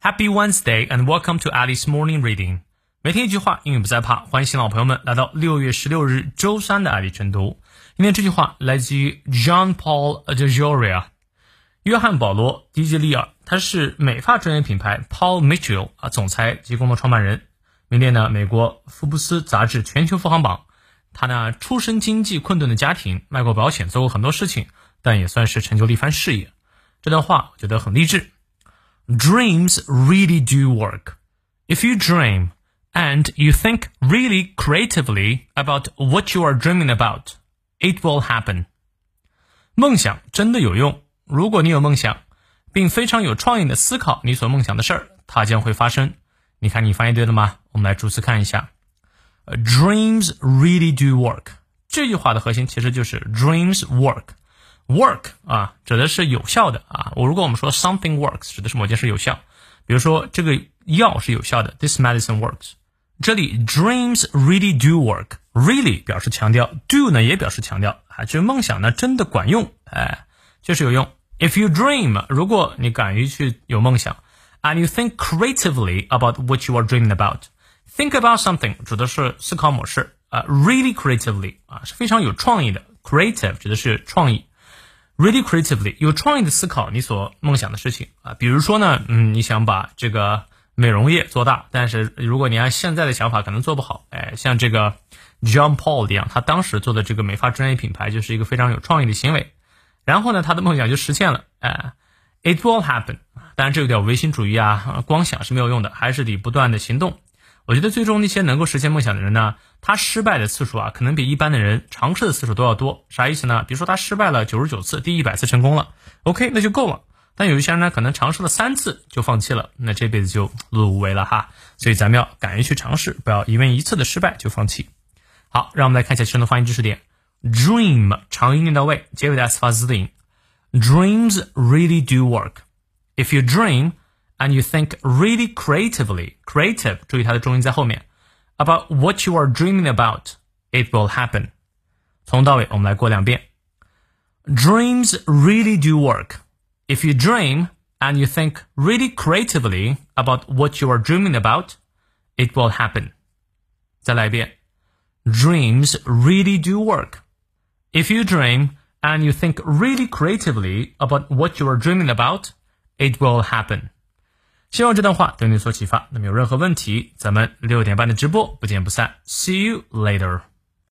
Happy Wednesday and welcome to Alice Morning Reading。每天一句话，英语不再怕。欢迎新老朋友们来到六月十六日周三的爱丽晨读。今天这句话来自于 John Paul de Joria，约翰保罗·迪吉利尔，他是美发专业品牌 Paul Mitchell 啊总裁及共同创办人，名列呢美国福布斯杂志全球富豪榜。他呢出身经济困顿的家庭，卖过保险，做过很多事情，但也算是成就了一番事业。这段话我觉得很励志。Dreams really do work. If you dream and you think really creatively about what you are dreaming about, it will happen. 梦想真的有用。如果你有梦想，并非常有创意的思考你所梦想的事儿，它将会发生。你看，你翻译对了吗？我们来逐词看一下。Dreams really do work。这句话的核心其实就是 dreams work。 work 啊，指的是有效的啊。我如果我们说 something works，指的是某件事有效。比如说这个药是有效的，this medicine works。这里 dreams really do work。really 表示强调，do 呢也表示强调啊，就是梦想呢真的管用，哎，就是有用。If you dream，如果你敢于去有梦想，and you think creatively about what you are dreaming about，think about something 指的是思考模式啊，really creatively 啊是非常有创意的，creative 指的是创意。 Really creatively，有创意的思考你所梦想的事情啊，比如说呢，嗯，你想把这个美容业做大，但是如果你按现在的想法，可能做不好。哎，像这个 John Paul 一样，他当时做的这个美发专业品牌就是一个非常有创意的行为。然后呢，他的梦想就实现了。哎，It will happen。当然，这有点唯心主义啊，光想是没有用的，还是得不断的行动。我觉得最终那些能够实现梦想的人呢，他失败的次数啊，可能比一般的人尝试的次数都要多。啥意思呢？比如说他失败了九十九次，第一百次成功了，OK，那就够了。但有一些人呢，可能尝试了三次就放弃了，那这辈子就碌碌无为了哈。所以咱们要敢于去尝试，不要因为一次的失败就放弃。好，让我们来看一下其中的发音知识点。Dream 长音念到位，结尾的 s 发 z 的音。Dreams really do work. If you dream. and you think really creatively, creative，注意它的重音在后面，about what you are dreaming about, it will happen。从到尾我们来过两遍。Dreams really do work. If you dream and you think really creatively about what you are dreaming about, it will happen. 再来一遍。Dreams really do work. If you dream and you think really creatively about what you are dreaming about, it will happen. 希望这段话对你有所启发。那么有任何问题，咱们六点半的直播不见不散。See you later.